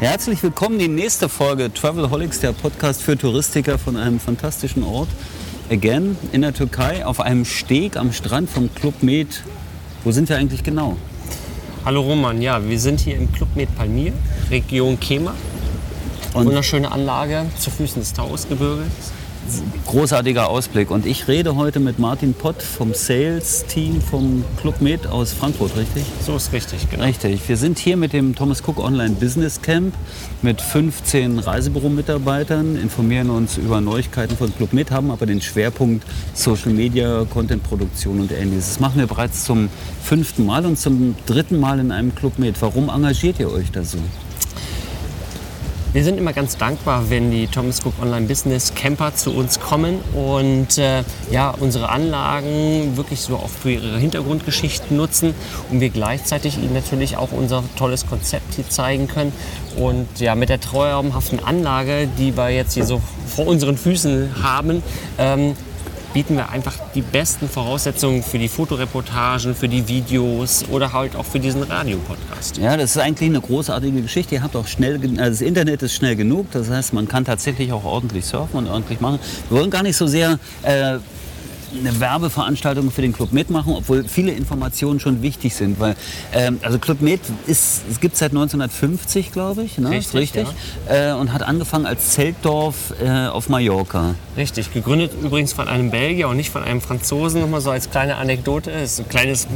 Herzlich willkommen in die nächste Folge Travelholics, der Podcast für Touristiker von einem fantastischen Ort. Again in der Türkei auf einem Steg am Strand vom Club Med. Wo sind wir eigentlich genau? Hallo Roman, ja, wir sind hier im Club Med Palmir, Region Kema. Und- Wunderschöne Anlage zu Füßen des Taurusgebirges. Großartiger Ausblick. Und ich rede heute mit Martin Pott vom Sales-Team vom Club Med aus Frankfurt, richtig? So ist richtig, genau. Richtig. Wir sind hier mit dem Thomas Cook Online Business Camp mit 15 Reisebüro-Mitarbeitern, informieren uns über Neuigkeiten von Club Med, haben aber den Schwerpunkt Social Media, Content-Produktion und ähnliches. Das machen wir bereits zum fünften Mal und zum dritten Mal in einem Club Med. Warum engagiert ihr euch da so? Wir sind immer ganz dankbar, wenn die Thomas Cook Online Business Camper zu uns kommen und äh, ja, unsere Anlagen wirklich so auch für ihre Hintergrundgeschichten nutzen und wir gleichzeitig ihnen natürlich auch unser tolles Konzept hier zeigen können. Und ja, mit der traumhaften Anlage, die wir jetzt hier so vor unseren Füßen haben, ähm, bieten wir einfach die besten Voraussetzungen für die Fotoreportagen, für die Videos oder halt auch für diesen Radiopodcast. Ja, das ist eigentlich eine großartige Geschichte. Ihr habt auch schnell, also das Internet ist schnell genug. Das heißt, man kann tatsächlich auch ordentlich surfen und ordentlich machen. Wir wollen gar nicht so sehr äh, eine Werbeveranstaltung für den Club Med machen, obwohl viele Informationen schon wichtig sind. Weil, ähm, also Club Med ist, es gibt seit 1950, glaube ich, ne? Ist Richtig, Äh, und hat angefangen als Zeltdorf äh, auf Mallorca. Richtig, gegründet übrigens von einem Belgier und nicht von einem Franzosen, nochmal so als kleine Anekdote. Ist ein kleines,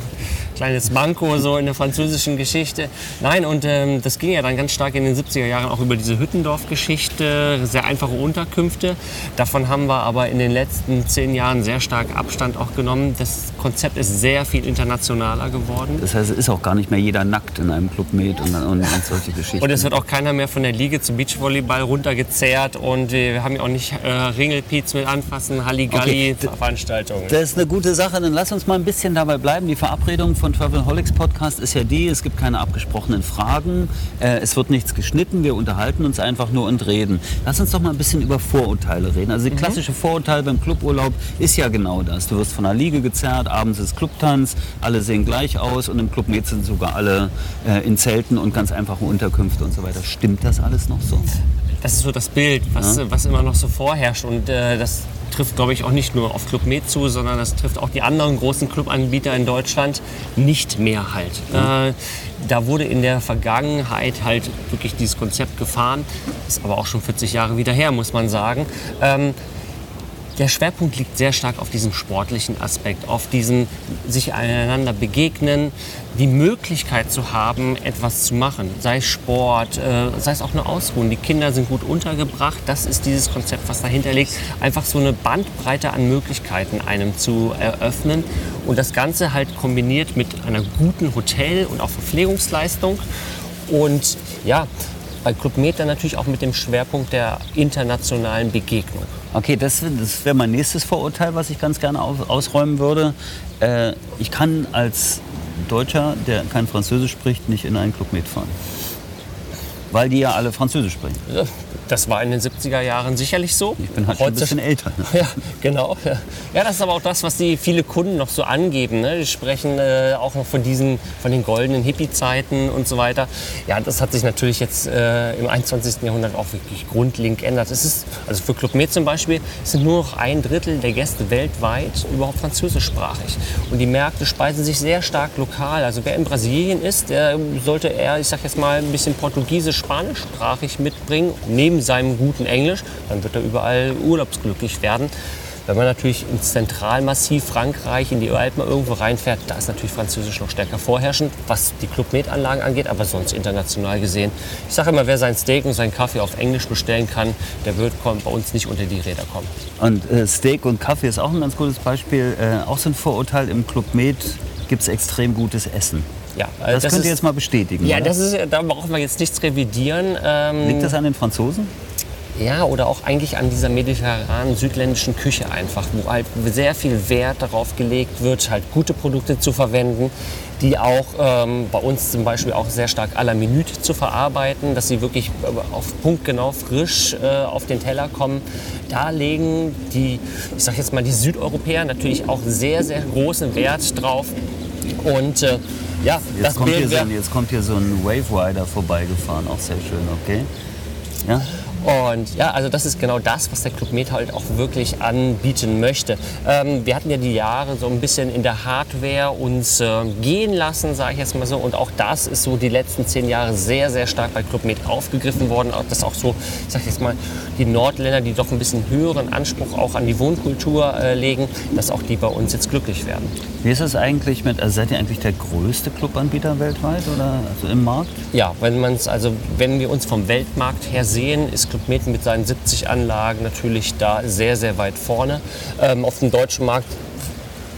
kleines Manko so in der französischen Geschichte. Nein, und ähm, das ging ja dann ganz stark in den 70er Jahren auch über diese Hüttendorf-Geschichte, sehr einfache Unterkünfte. Davon haben wir aber in den letzten zehn Jahren sehr stark Abstand auch genommen. Das Konzept ist sehr viel internationaler geworden. Das heißt, es ist auch gar nicht mehr jeder nackt in einem Club Med und, und, und solche Geschichten. Und es wird auch keiner mehr von der Liege zum Beachvolleyball runtergezerrt und wir haben ja auch nicht äh, Ringelpiez mit anfassen, Halligalli, Okay. Veranstaltungen. Das ist eine gute Sache. Dann lass uns mal ein bisschen dabei bleiben. Die Verabredung von Travelholics Podcast ist ja die, es gibt keine abgesprochenen Fragen, äh, es wird nichts geschnitten, wir unterhalten uns einfach nur und reden. Lass uns doch mal ein bisschen über Vorurteile reden. Also die klassische Vorurteil beim Cluburlaub ist ja genau das. Du wirst von der Liege gezerrt, abends ist Clubtanz, alle sehen gleich aus und im Club Med sind sogar alle äh, in Zelten und ganz einfache Unterkünfte und so weiter. Stimmt das alles noch so? Das ist so das Bild, was, was immer noch so vorherrscht. Und äh, das trifft, glaube ich, auch nicht nur auf Club Med zu, sondern das trifft auch die anderen großen Clubanbieter in Deutschland nicht mehr halt. Äh, da wurde in der Vergangenheit halt wirklich dieses Konzept gefahren. Ist aber auch schon 40 Jahre wieder her, muss man sagen. Ähm, der Schwerpunkt liegt sehr stark auf diesem sportlichen Aspekt, auf diesem sich einander begegnen, die Möglichkeit zu haben, etwas zu machen, sei es Sport, äh, sei es auch eine Ausruhen. Die Kinder sind gut untergebracht. Das ist dieses Konzept, was dahinter liegt, einfach so eine Bandbreite an Möglichkeiten einem zu eröffnen und das Ganze halt kombiniert mit einer guten Hotel- und auch Verpflegungsleistung und ja, bei Club dann natürlich auch mit dem Schwerpunkt der internationalen Begegnung. Okay, das, das wäre mein nächstes Vorurteil, was ich ganz gerne auf, ausräumen würde. Äh, ich kann als Deutscher, der kein Französisch spricht, nicht in einen Club mitfahren. Weil die ja alle Französisch sprechen. Das war in den 70er Jahren sicherlich so. Ich bin halt schon ein Heute- bisschen älter. Ne? Ja, genau. Ja. ja, das ist aber auch das, was die viele Kunden noch so angeben. Ne? Die sprechen äh, auch noch von diesen, von den goldenen Hippie-Zeiten und so weiter. Ja, das hat sich natürlich jetzt äh, im 21. Jahrhundert auch wirklich grundlegend geändert. Es ist, also für Club Med zum Beispiel, sind nur noch ein Drittel der Gäste weltweit überhaupt französischsprachig. Und die Märkte speisen sich sehr stark lokal. Also wer in Brasilien ist, der sollte eher, ich sag jetzt mal, ein bisschen Portugiesisch, Spanischsprachig mitbringen, neben seinem guten Englisch. Dann wird er überall urlaubsglücklich werden. Wenn man natürlich ins Zentralmassiv Frankreich, in die Alpen irgendwo reinfährt, da ist natürlich Französisch noch stärker vorherrschend, was die Club Med Anlagen angeht, aber sonst international gesehen. Ich sage immer, wer sein Steak und seinen Kaffee auf Englisch bestellen kann, der wird bei uns nicht unter die Räder kommen. Und äh, Steak und Kaffee ist auch ein ganz gutes Beispiel. Äh, auch so ein Vorurteil, im Club Med gibt es extrem gutes Essen. Ja, Das, äh, könnt ihr ist- jetzt mal bestätigen. Ja, oder? das ist, da brauchen wir jetzt nichts revidieren. Ähm, Liegt das an den Franzosen? Ja, oder auch eigentlich an dieser mediterranen südländischen Küche einfach, wo halt sehr viel Wert darauf gelegt wird, halt gute Produkte zu verwenden, die auch ähm, bei uns zum Beispiel auch sehr stark à la Minute zu verarbeiten, dass sie wirklich äh, auf Punkt genau frisch äh, auf den Teller kommen. Da legen die, ich sag jetzt mal, die Südeuropäer natürlich auch sehr, sehr großen Wert drauf. Und äh, ja, Jetzt das kommt, hier so, ein- jetzt kommt hier so ein Wave Rider vorbeigefahren, auch sehr schön, okay? Ja? Und ja, also das ist genau das, was der Club Med halt auch wirklich anbieten möchte. Ähm, wir hatten ja die Jahre so ein bisschen in der Hardware uns äh, gehen lassen, sage ich jetzt mal so. Und auch das ist so die letzten zehn Jahre sehr, sehr stark bei Club Med aufgegriffen worden. Auch das auch so, ich sage jetzt mal, die Nordländer, die doch ein bisschen höheren Anspruch auch an die Wohnkultur äh, legen, dass auch die bei uns jetzt glücklich werden. Wie ist es eigentlich mit, also seid ihr eigentlich der größte Clubanbieter weltweit oder also im Markt? Ja, wenn man es also wenn wir uns vom Weltmarkt her sehen, ist Club Med mit seinen 70 Anlagen natürlich da sehr sehr weit vorne. Ähm, auf dem deutschen Markt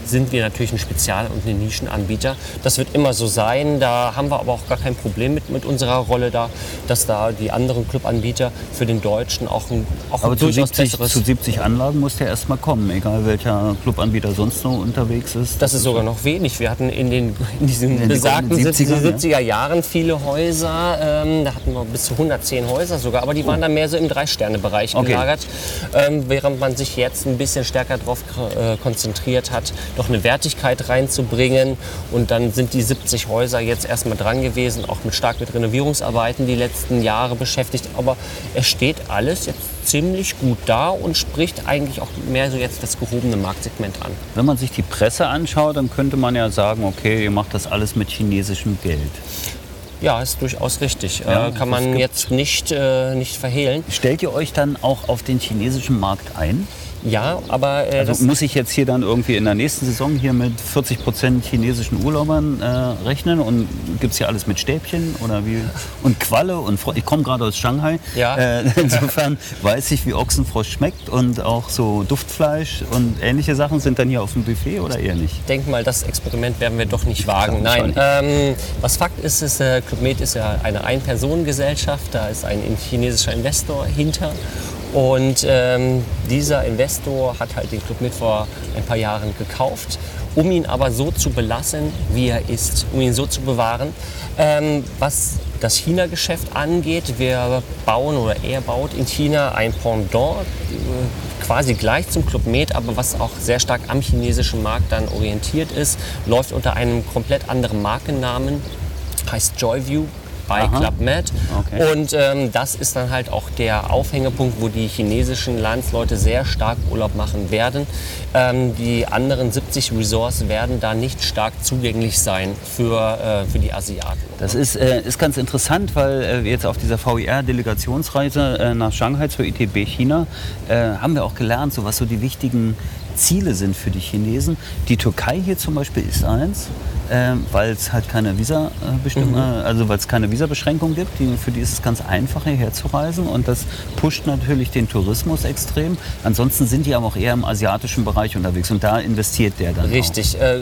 sind wir natürlich ein Spezial- und ein Nischenanbieter. Das wird immer so sein. Da haben wir aber auch gar kein Problem mit, mit unserer Rolle da, dass da die anderen Clubanbieter für den Deutschen auch ein, auch Aber ein zu durchaus 70, besseres... zu 70 Anlagen muss der erstmal kommen, egal welcher Clubanbieter sonst so unterwegs ist. Das ist sogar noch wenig. Wir hatten in, den, in diesen In besagten goldenen 70er, 70er, 70er Jahren viele Häuser. Ähm, da hatten wir bis zu 110 Häuser sogar, aber die waren dann mehr so im Drei-Sterne-Bereich Okay. gelagert. Ähm, während man sich jetzt ein bisschen stärker darauf äh, konzentriert hat, noch eine Wertigkeit reinzubringen. Und dann sind die 70 Häuser jetzt erstmal dran gewesen, auch mit stark mit Renovierungsarbeiten die letzten Jahre beschäftigt. Aber es steht alles jetzt ziemlich gut da und spricht eigentlich auch mehr so jetzt das gehobene Marktsegment an. Wenn man sich die Presse anschaut, dann könnte man ja sagen, okay, ihr macht das alles mit chinesischem Geld. Ja, ist durchaus richtig. Ja, äh, kann man jetzt nicht, äh, nicht verhehlen. Stellt ihr euch dann auch auf den chinesischen Markt ein? Ja, aber äh, Also muss ich jetzt hier dann irgendwie in der nächsten Saison hier mit 40 Prozent chinesischen Urlaubern äh, rechnen und gibt es hier alles mit Stäbchen oder wie und Qualle und Fro ich komme gerade aus Shanghai. Ja. Äh, insofern weiß ich, wie Ochsenfrosch schmeckt und auch so Duftfleisch und ähnliche Sachen sind dann hier auf dem Buffet oder eher nicht. ich denke mal, das Experiment werden wir doch nicht wagen. Nein, ähm, was Fakt ist, ist äh, Club Med ist ja eine Ein-Personen-Gesellschaft. Da ist ein chinesischer Investor hinter. Und ähm, dieser Investor hat halt den Club Med vor ein paar Jahren gekauft, um ihn aber so zu belassen, wie er ist, um ihn so zu bewahren. Ähm, was das China-Geschäft angeht, wir bauen oder er baut in China ein Pendant, äh, quasi gleich zum Club Med, aber was auch sehr stark am chinesischen Markt dann orientiert ist, läuft unter einem komplett anderen Markennamen, heißt Joyview bei Aha. Club Med. Okay. Und ähm, das ist dann halt auch der Aufhängepunkt, wo die chinesischen Landsleute sehr stark Urlaub machen werden. Ähm, die anderen 70 Resorts werden da nicht stark zugänglich sein für, äh, für die Asiaten. Das ist, äh, ist ganz interessant, weil äh, wir jetzt auf dieser VIR-Delegationsreise äh, nach Shanghai zur ITB China äh, haben wir auch gelernt, so was so die wichtigen Ziele sind für die Chinesen. Die Türkei hier zum Beispiel ist eins, äh, weil es halt keine Visa, äh, Bestimmung, äh, also weil es keine Visabeschränkung gibt. Die, für die ist es ganz einfach hierher zu reisen und das pusht natürlich den Tourismus extrem. Ansonsten sind die aber auch eher im asiatischen Bereich unterwegs und da investiert der dann Richtig. Äh,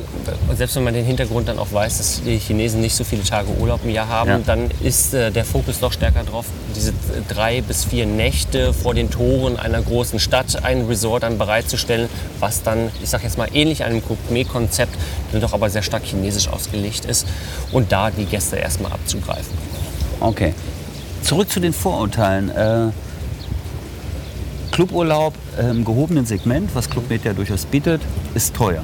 selbst wenn man den Hintergrund dann auch weiß, dass die Chinesen nicht so viele Tage Urlaub im Jahr haben, Ja. dann ist äh, der Fokus noch stärker drauf, diese drei bis vier Nächte vor den Toren einer großen Stadt ein Resort dann bereitzustellen, was dann, ich sag jetzt mal, ähnlich einem Gourmet-Konzept, dann doch aber sehr stark chinesisch ausgelegt ist und da die Gäste erstmal abzugreifen. Okay. Zurück zu den Vorurteilen. Äh, Cluburlaub im gehobenen Segment, was Club Med ja durchaus bietet, ist teuer.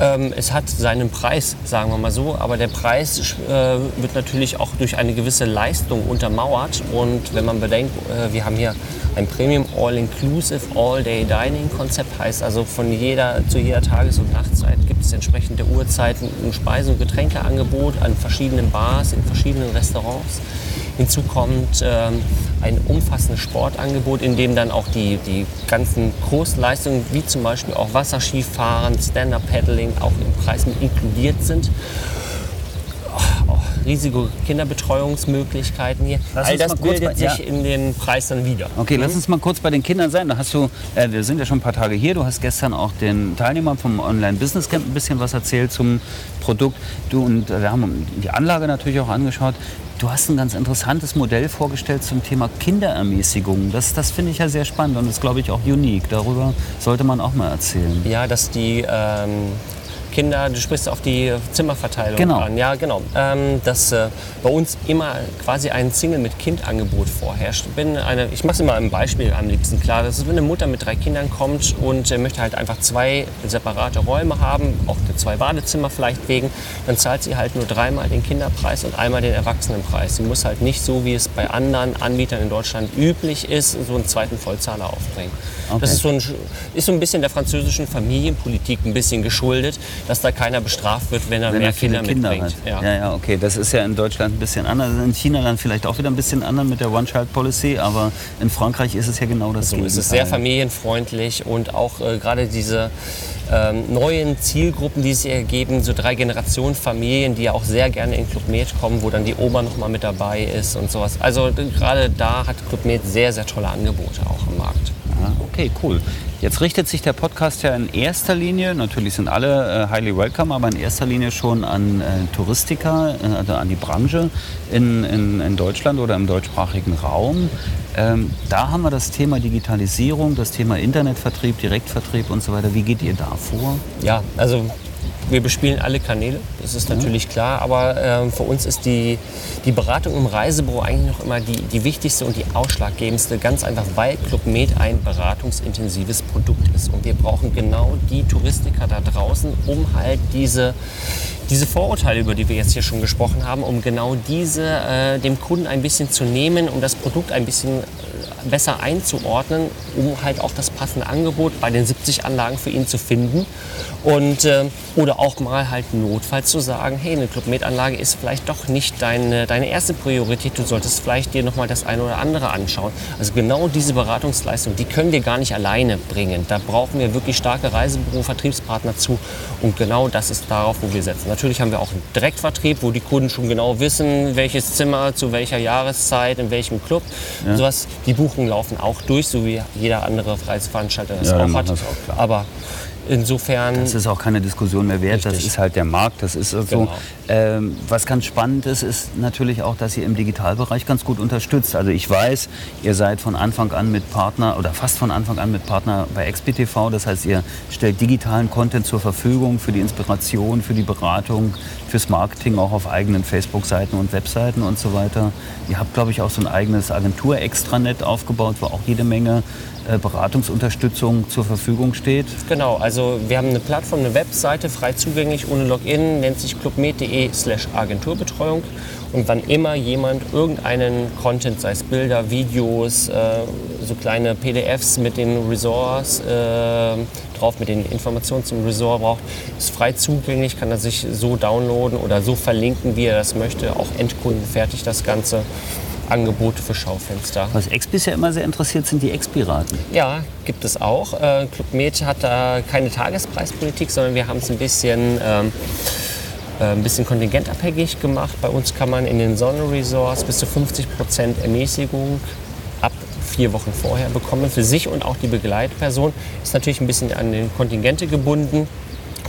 Ähm, es hat seinen Preis, sagen wir mal so, aber der Preis äh, wird natürlich auch durch eine gewisse Leistung untermauert. Und wenn man bedenkt, äh, wir haben hier ein Premium All-Inclusive All-Day-Dining-Konzept, heißt also von jeder zu jeder Tages- und Nachtzeit gibt es entsprechende Uhrzeiten ein Speise- und Getränkeangebot an verschiedenen Bars, in verschiedenen Restaurants. Hinzu kommt ähm, ein umfassendes Sportangebot, in dem dann auch die, die ganzen Kursleistungen, wie zum Beispiel auch Wasserskifahren, Stand-Up-Paddling, auch im Preis mit inkludiert sind. Riesige Kinderbetreuungsmöglichkeiten hier. Lass All das bildet bei- sich ja. in den Preis dann wieder. Okay, Mhm. lass uns mal kurz bei den Kindern sein. Da hast du, äh, wir sind ja schon ein paar Tage hier. Du hast gestern auch den Teilnehmern vom Online Business Camp ein bisschen was erzählt zum Produkt. Du und äh, wir haben die Anlage natürlich auch angeschaut. Du hast ein ganz interessantes Modell vorgestellt zum Thema Kinderermäßigung. Das, das finde ich ja sehr spannend und ist, glaube ich, auch unique. Darüber sollte man auch mal erzählen. Ja, dass die ähm, Kinder, du sprichst auf die Zimmerverteilung Genau. an. Ja, genau. Ähm, dass äh, bei uns immer quasi ein Single mit Kind-Angebot vorherrscht. Bin eine, ich mache es immer am Beispiel am liebsten klar. Das ist, wenn eine Mutter mit drei Kindern kommt und äh, möchte halt einfach zwei separate Räume haben, auch zwei Badezimmer vielleicht wegen, dann zahlt sie halt nur dreimal den Kinderpreis und einmal den Erwachsenenpreis. Sie muss halt nicht so, wie es bei anderen Anbietern in Deutschland üblich ist, so einen zweiten Vollzahler aufbringen. Okay. Das ist so, ein, ist so ein bisschen der französischen Familienpolitik ein bisschen geschuldet, dass da keiner bestraft wird, wenn er Wenn mehr er Kinder, Kinder mitbringt. hat. Ja. ja, okay. Das ist ja in Deutschland ein bisschen anders. In China dann vielleicht auch wieder ein bisschen anders mit der One-Child-Policy. Aber in Frankreich ist es ja genau das So, es ist sehr familienfreundlich und auch äh, gerade diese ähm, neuen Zielgruppen, die sich ergeben, so drei Generationen Familien, die ja auch sehr gerne in Club Med kommen, wo dann die Oma noch mal mit dabei ist und sowas. Also gerade da hat Club Med sehr, sehr tolle Angebote auch am Markt. Ah, okay, cool. Jetzt richtet sich der Podcast ja in erster Linie, natürlich sind alle äh, highly welcome, aber in erster Linie schon an äh, Touristiker, äh, also an die Branche in, in, in Deutschland oder im deutschsprachigen Raum. Ähm, da haben wir das Thema Digitalisierung, das Thema Internetvertrieb, Direktvertrieb und so weiter. Wie geht ihr da vor? Ja, also wir bespielen alle Kanäle, das ist natürlich klar, aber ähm, für uns ist die, die Beratung im Reisebüro eigentlich noch immer die, die wichtigste und die ausschlaggebendste, ganz einfach, weil Club Med ein beratungsintensives Produkt ist. Und wir brauchen genau die Touristiker da draußen, um halt diese, diese Vorurteile, über die wir jetzt hier schon gesprochen haben, um genau diese äh, dem Kunden ein bisschen zu nehmen, um das Produkt ein bisschen äh, besser einzuordnen, um halt auch das passende Angebot bei den 70 Anlagen für ihn zu finden. Und, äh, oder auch mal halt notfalls zu sagen, hey, eine Club Med Anlage ist vielleicht doch nicht deine, deine erste Priorität, du solltest vielleicht dir noch mal das eine oder andere anschauen. Also genau diese Beratungsleistung, die können wir gar nicht alleine bringen. Da brauchen wir wirklich starke Reisebüro-Vertriebspartner zu und genau das ist darauf, wo wir setzen. Natürlich haben wir auch einen Direktvertrieb, wo die Kunden schon genau wissen, welches Zimmer zu welcher Jahreszeit, in welchem Club. Sowas, die Buchungen laufen auch durch, so wie jeder andere Reiseveranstalter das Ja, auch hat. das auch. Aber insofern Das ist auch keine Diskussion mehr wert, das Richtig. ist halt der Markt, das ist so. Genau. Ähm, was ganz spannend ist, ist natürlich auch, dass ihr im Digitalbereich ganz gut unterstützt. Also ich weiß, ihr seid von Anfang an mit Partner oder fast von Anfang an mit Partner bei XPTV, das heißt, ihr stellt digitalen Content zur Verfügung für die Inspiration, für die Beratung, fürs Marketing, auch auf eigenen Facebook-Seiten und Webseiten und so weiter. Ihr habt, glaube ich, auch so ein eigenes Agentur-Extranet aufgebaut, wo auch jede Menge Beratungsunterstützung zur Verfügung steht. Genau, also wir haben eine Plattform, eine Webseite, frei zugänglich, ohne Login, nennt sich clubmed.de slash Agenturbetreuung. Und wann immer jemand irgendeinen Content, sei es Bilder, Videos, äh, so kleine PDFs mit den Resorts äh, drauf, mit den Informationen zum Resort braucht, ist frei zugänglich, kann er sich so downloaden oder so verlinken, wie er das möchte. Auch endkundenfertig das Ganze. Angebote für Schaufenster. Was Expis ja immer sehr interessiert, sind die Expiraten. Ja, gibt es auch. Äh, Club Med hat da keine Tagespreispolitik, sondern wir haben es ein bisschen, ähm, äh, ein bisschen kontingentabhängig gemacht. Bei uns kann man in den Sonnenresorts bis zu 50 Prozent Ermäßigung ab vier Wochen vorher bekommen für sich und auch die Begleitperson. Ist natürlich ein bisschen an den Kontingente gebunden.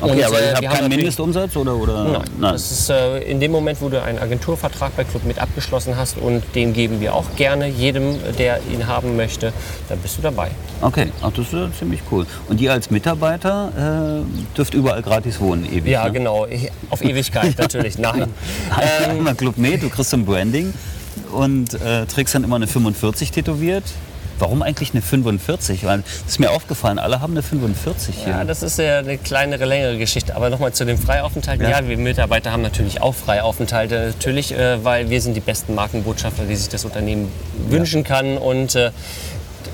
Okay, Und, aber äh, ihr habt keinen Mindestumsatz oder? oder? Nein. Das ist äh, in dem Moment, wo du einen Agenturvertrag bei Club mit abgeschlossen hast und den geben wir auch gerne jedem, der ihn haben möchte, dann bist du dabei. Okay, ach, das ist ja ziemlich cool. Und ihr als Mitarbeiter äh, dürft überall gratis wohnen, ewig. Ja, ne? genau. Auf Ewigkeit natürlich. Nein. Ähm, Einmal Club Med, du kriegst ein Branding und äh, trägst dann immer eine 45 tätowiert. Warum eigentlich eine 45? Weil das ist mir aufgefallen, alle haben eine 45 hier. Ja, das ist ja eine kleinere, längere Geschichte. Aber nochmal zu den Freiaufenthalten. Ja. Ja. wir Mitarbeiter haben natürlich auch Freiaufenthalte. Natürlich, äh, weil wir sind die besten Markenbotschafter, die sich das Unternehmen wünschen kann. Und äh,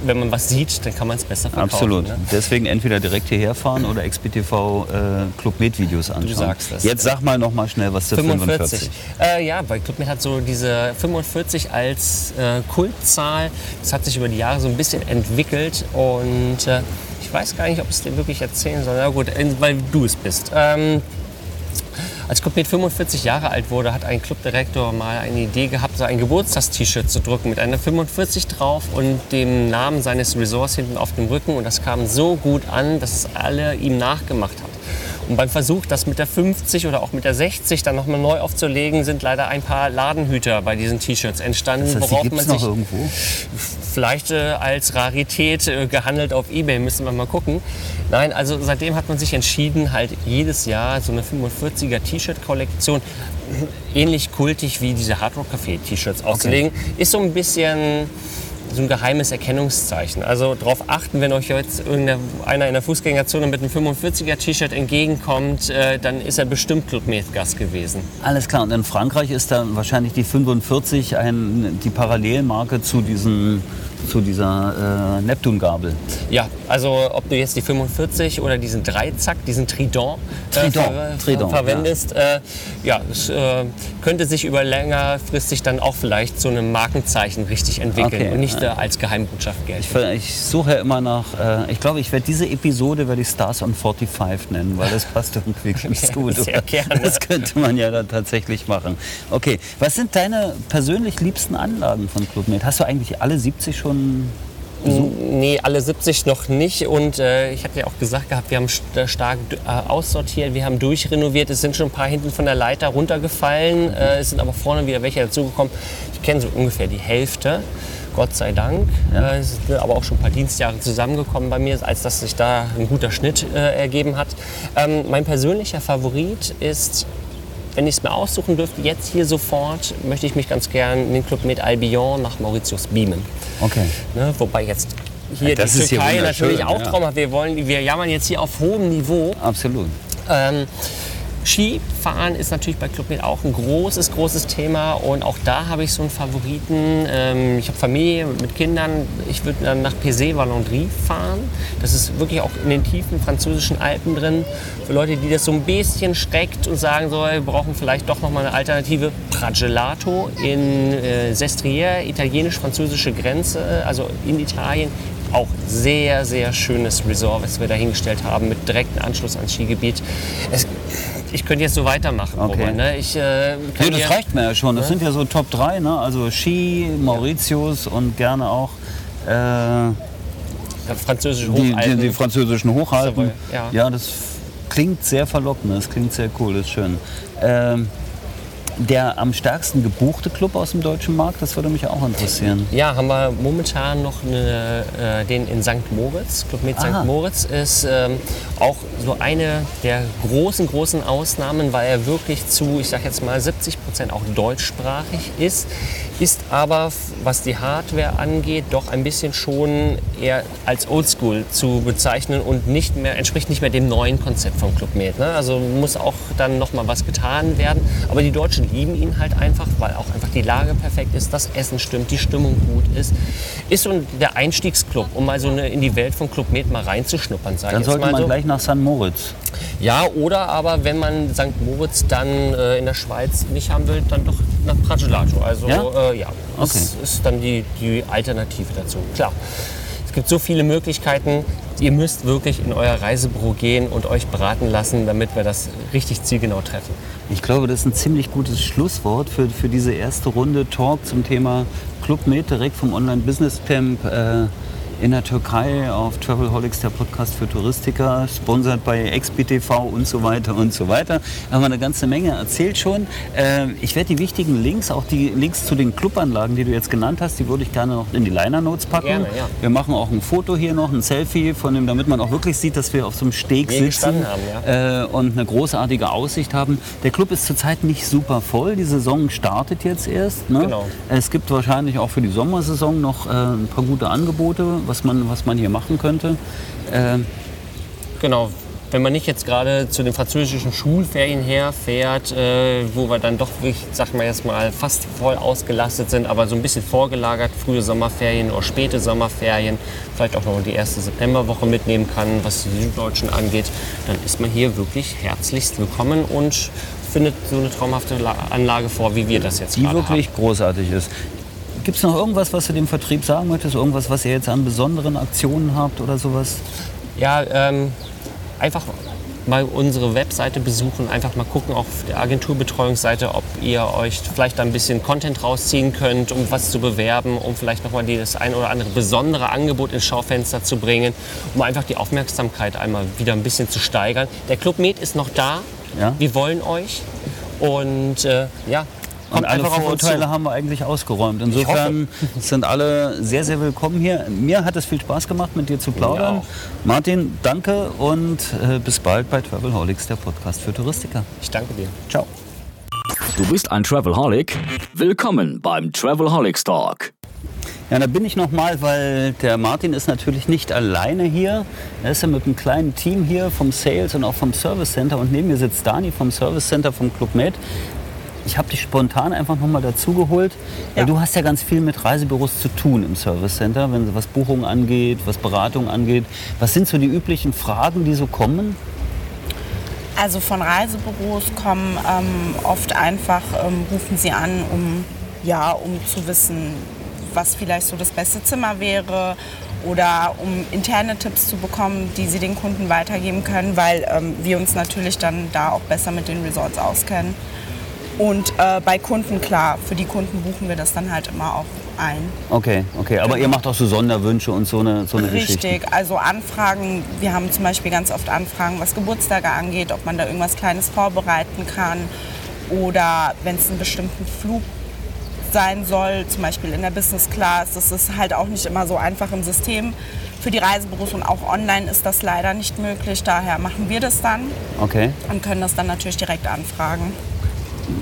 wenn man was sieht, dann kann man es besser verkaufen. Absolut. Ne? Deswegen entweder direkt hierher fahren oder XPTV äh, Club Med Videos anschauen. sagst das. Jetzt sag mal noch mal schnell was zu 45. 45. Äh, ja, weil Clubmed hat so diese 45 als äh, Kultzahl. Das hat sich über die Jahre so ein bisschen entwickelt und äh, ich weiß gar nicht, ob ich es dir wirklich erzählen soll. Na gut, äh, weil du es bist. Ähm, Als Med 45 Jahre alt wurde, hat ein Clubdirektor mal eine Idee gehabt, so ein Geburtstagst-T-Shirt zu drücken mit einer 45 drauf und dem Namen seines Resorts hinten auf dem Rücken. Und das kam so gut an, dass es alle ihm nachgemacht hat. Und beim Versuch, das mit der 50 oder auch mit der 60 dann nochmal neu aufzulegen, sind leider ein paar Ladenhüter bei diesen T-Shirts entstanden, Das heißt, die worauf gibt's man noch sich irgendwo? Vielleicht äh, als Rarität äh, gehandelt auf Ebay, müssen wir mal gucken. Nein, also seitdem hat man sich entschieden, halt jedes Jahr so eine 45er T-Shirt-Kollektion, ähnlich kultig wie diese Hard Rock Café T-Shirts auszulegen. Ist so ein bisschen so ein geheimes Erkennungszeichen. Also darauf achten, wenn euch jetzt irgendeiner in der Fußgängerzone mit einem 45er T-Shirt entgegenkommt, äh, dann ist er bestimmt Club Med Gast gewesen. Alles klar. Und in Frankreich ist dann wahrscheinlich die 45 ein, die Parallelmarke zu, diesen, zu dieser äh, Neptun-Gabel. Ja, also ob du jetzt die 45 oder diesen Dreizack, diesen Trident, Trident, äh, Trident, verwendest, ja, äh, ja es äh, könnte sich über längerfristig dann auch vielleicht so ein Markenzeichen richtig entwickeln Okay, und nicht äh, als Geheimbotschaft gelten. Ich, ich suche ja immer nach, äh, ich glaube, ich werde diese Episode werde ich Stars on 45 nennen, weil das passt irgendwie ganz gut. Sehr gerne. Das könnte man ja dann tatsächlich machen. Okay, was sind deine persönlich liebsten Anlagen von Club Med? Hast du eigentlich alle 70 schon Nee, alle 70 noch nicht. Und äh, ich hatte ja auch gesagt gehabt, wir haben st stark äh, aussortiert, wir haben durchrenoviert. Es sind schon ein paar hinten von der Leiter runtergefallen. Äh, es sind aber vorne wieder welche dazugekommen. Ich kenne so ungefähr die Hälfte. Gott sei Dank. Ja. Äh, es sind aber auch schon ein paar Dienstjahre zusammengekommen bei mir, als dass sich da ein guter Schnitt äh, ergeben hat. Ähm, mein persönlicher Favorit ist wenn ich es mir aussuchen dürfte, jetzt hier sofort, möchte ich mich ganz gern in den Club mit Albion nach Mauritius beamen. Okay. Ne, wobei jetzt hier Ja, das die hier Türkei wunderschön, natürlich auch ja. traumhaft. Wir, wollen, wir jammern jetzt hier auf hohem Niveau. Absolut. Ähm, Skifahren ist natürlich bei Club Med auch ein großes, großes Thema und auch da habe ich so einen Favoriten. Ähm, ich habe Familie mit Kindern. Ich würde dann nach Pesé Valandry fahren. Das ist wirklich auch in den tiefen französischen Alpen drin. Für Leute, die das so ein bisschen schreckt und sagen so, wir brauchen vielleicht doch noch mal eine Alternative. Pragelato in äh, Sestriere, italienisch-französische Grenze, also in Italien auch sehr, sehr schönes Resort, was wir da hingestellt haben, mit direktem Anschluss ans Skigebiet. Es, ich könnte jetzt so weitermachen, Okay. Robert, ne? Ich, äh, Nee, das reicht mir ja schon. Das sind ja so Top 3, ne? Also Ski, Mauritius und gerne auch äh, französische die, die, die französischen Hochalpen. Ja. Ja. das klingt sehr verlockend, das klingt sehr cool, das ist schön. Ähm, der am stärksten gebuchte Club aus dem deutschen Markt, das würde mich auch interessieren. Ja, haben wir momentan noch eine, äh, den in St. Moritz. Club mit. St. Moritz ist ähm, auch so eine der großen, großen Ausnahmen, weil er wirklich zu, ich sag jetzt mal, 70 Prozent auch deutschsprachig ist. Ist aber, was die Hardware angeht, doch ein bisschen schon eher als Oldschool zu bezeichnen und nicht mehr, entspricht nicht mehr dem neuen Konzept vom Club Med. Ne? Also muss auch dann noch mal was getan werden. Aber die Deutschen lieben ihn halt einfach, weil auch einfach die Lage perfekt ist, das Essen stimmt, die Stimmung gut ist. Ist so der Einstiegsclub, um mal so eine, in die Welt von Club Med mal reinzuschnuppern, sag Dann sollte mal man so. gleich nach St. Moritz. Ja, oder aber wenn man St. Moritz dann äh, in der Schweiz nicht haben will, dann doch nach Pragelato. Also Ja? äh, ja, das Okay. ist dann die, die Alternative dazu. Klar, es gibt so viele Möglichkeiten. Ihr müsst wirklich in euer Reisebüro gehen und euch beraten lassen, damit wir das richtig zielgenau treffen. Ich glaube, das ist ein ziemlich gutes Schlusswort für, für diese erste Runde Talk zum Thema Club Med direkt vom Online Business Camp äh, in der Türkei auf Travelholics, der Podcast für Touristiker, sponsert bei XBTV und so weiter und so weiter. Haben wir eine ganze Menge erzählt schon. Äh, ich werde die wichtigen Links, auch die Links zu den Clubanlagen, die du jetzt genannt hast, die würde ich gerne noch in die Liner Notes packen. Gerne, ja. Wir machen auch ein Foto hier noch, ein Selfie von dem, damit man auch wirklich sieht, dass wir auf so einem Steg Wir sitzen haben, ja. äh, und eine großartige Aussicht haben. Der Club ist zurzeit nicht super voll. Die Saison startet jetzt erst. Ne? Genau. Es gibt wahrscheinlich auch für die Sommersaison noch äh, ein paar gute Angebote, was man, was man hier machen könnte. Äh, Genau. Wenn man nicht jetzt gerade zu den französischen Schulferien herfährt, äh, wo wir dann doch wirklich, sagen wir jetzt mal, fast voll ausgelastet sind, aber so ein bisschen vorgelagert, frühe Sommerferien oder späte Sommerferien, vielleicht auch noch die erste Septemberwoche mitnehmen kann, was die Süddeutschen angeht, dann ist man hier wirklich herzlichst willkommen und findet so eine traumhafte La Anlage vor, wie wir das jetzt die gerade wirklich großartig ist. Gibt es noch irgendwas, was du dem Vertrieb sagen möchtest? Irgendwas, was ihr jetzt an besonderen Aktionen habt oder sowas? Ja, ähm, einfach mal unsere Webseite besuchen, einfach mal gucken auf der Agenturbetreuungsseite, ob ihr euch vielleicht ein bisschen Content rausziehen könnt, um was zu bewerben, um vielleicht nochmal das ein oder andere besondere Angebot ins Schaufenster zu bringen, um einfach die Aufmerksamkeit einmal wieder ein bisschen zu steigern. Der Club Med ist noch da. Ja. Wir wollen euch. Und äh, ja, Und alle Vorurteile haben wir eigentlich ausgeräumt. Insofern sind alle sehr, sehr willkommen hier. Mir hat es viel Spaß gemacht, mit dir zu plaudern. Martin, danke und äh, bis bald bei Travelholics, der Podcast für Touristiker. Ich danke dir. Ciao. Du bist ein Travelholic? Willkommen beim Travelholics Talk. Ja, da bin ich nochmal, weil der Martin ist natürlich nicht alleine hier. Er ist ja mit einem kleinen Team hier vom Sales und auch vom Service Center. Und neben mir sitzt Dani vom Service Center vom Club Med. Ich habe dich spontan einfach nochmal dazugeholt, weil Ja. du hast ja ganz viel mit Reisebüros zu tun im Service Center, wenn was Buchungen angeht, was Beratung angeht. Was sind so die üblichen Fragen, die so kommen? Also von Reisebüros kommen ähm, oft einfach, ähm, rufen sie an, um, ja, um zu wissen, was vielleicht so das beste Zimmer wäre oder um interne Tipps zu bekommen, die sie den Kunden weitergeben können, weil ähm, wir uns natürlich dann da auch besser mit den Resorts auskennen. Und äh, bei Kunden, klar, für die Kunden buchen wir das dann halt immer auch ein. Okay, okay. Aber ihr macht auch so Sonderwünsche und so eine, so eine Geschichte. Genau. Richtig, also Anfragen, wir haben zum Beispiel ganz oft Anfragen, was Geburtstage angeht, ob man da irgendwas Kleines vorbereiten kann oder wenn es einen bestimmten Flug sein soll, zum Beispiel in der Business Class. Das ist halt auch nicht immer so einfach im System für die Reisebüros und auch online ist das leider nicht möglich. Daher machen wir das dann Okay. und können das dann natürlich direkt anfragen.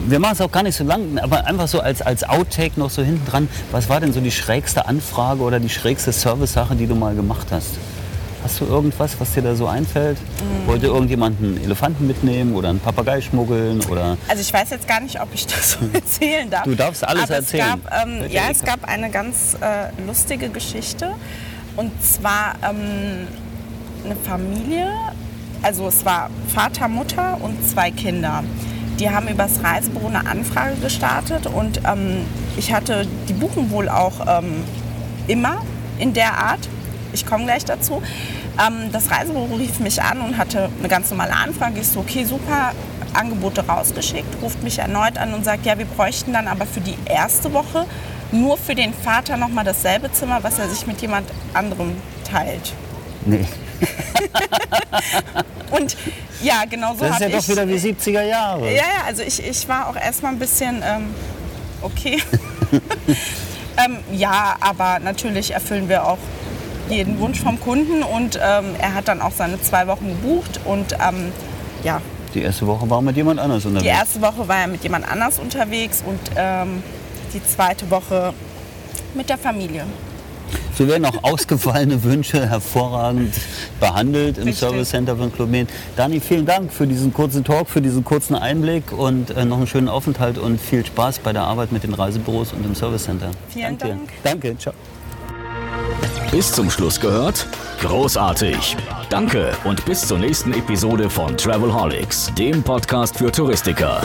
Wir machen es auch gar nicht so lang, aber einfach so als, als Outtake noch so hinten dran. Was war denn so die schrägste Anfrage oder die schrägste Service-Sache, die du mal gemacht hast? Hast du irgendwas, was dir da so einfällt? Mm. Wollte irgendjemand einen Elefanten mitnehmen oder einen Papagei schmuggeln? Oder Also ich weiß jetzt gar nicht, ob ich das so erzählen darf. Du darfst alles Aber erzählen. Es gab, ähm, ja, es gab eine ganz äh, lustige Geschichte. Und zwar ähm, eine Familie, also es war Vater, Mutter und zwei Kinder. Die haben übers Reisebüro eine Anfrage gestartet und ähm, ich hatte, die buchen wohl auch ähm, immer in der Art. Ich komme gleich dazu. Ähm, das Reisebüro rief mich an und hatte eine ganz normale Anfrage. Ich so, okay, super, Angebote rausgeschickt, ruft mich erneut an und sagt, ja, wir bräuchten dann aber für die erste Woche nur für den Vater nochmal dasselbe Zimmer, was er sich mit jemand anderem teilt. nee, Und ja, genau so das ist habe ja doch ich... wieder wie 70er Jahre. Ja, ja, also ich, ich war auch erstmal ein bisschen, ähm, okay. ähm, ja, aber natürlich erfüllen wir auch jeden Wunsch vom Kunden und ähm, er hat dann auch seine zwei Wochen gebucht und ähm, ja, Die erste Woche war mit jemand anders die unterwegs. erste Woche war er mit jemand anders unterwegs und ähm, die zweite Woche mit der Familie. So werden auch ausgefallene Wünsche hervorragend behandelt im Richtig. Service Center von Club Med. Dani, vielen Dank für diesen kurzen Talk, für diesen kurzen Einblick und äh, noch einen schönen Aufenthalt und viel Spaß bei der Arbeit mit den Reisebüros und im Service Center. Vielen Danke. Dank. Danke, ciao. Bis zum Schluss gehört? Großartig. Danke und bis zur nächsten Episode von Travelholics, dem Podcast für Touristiker.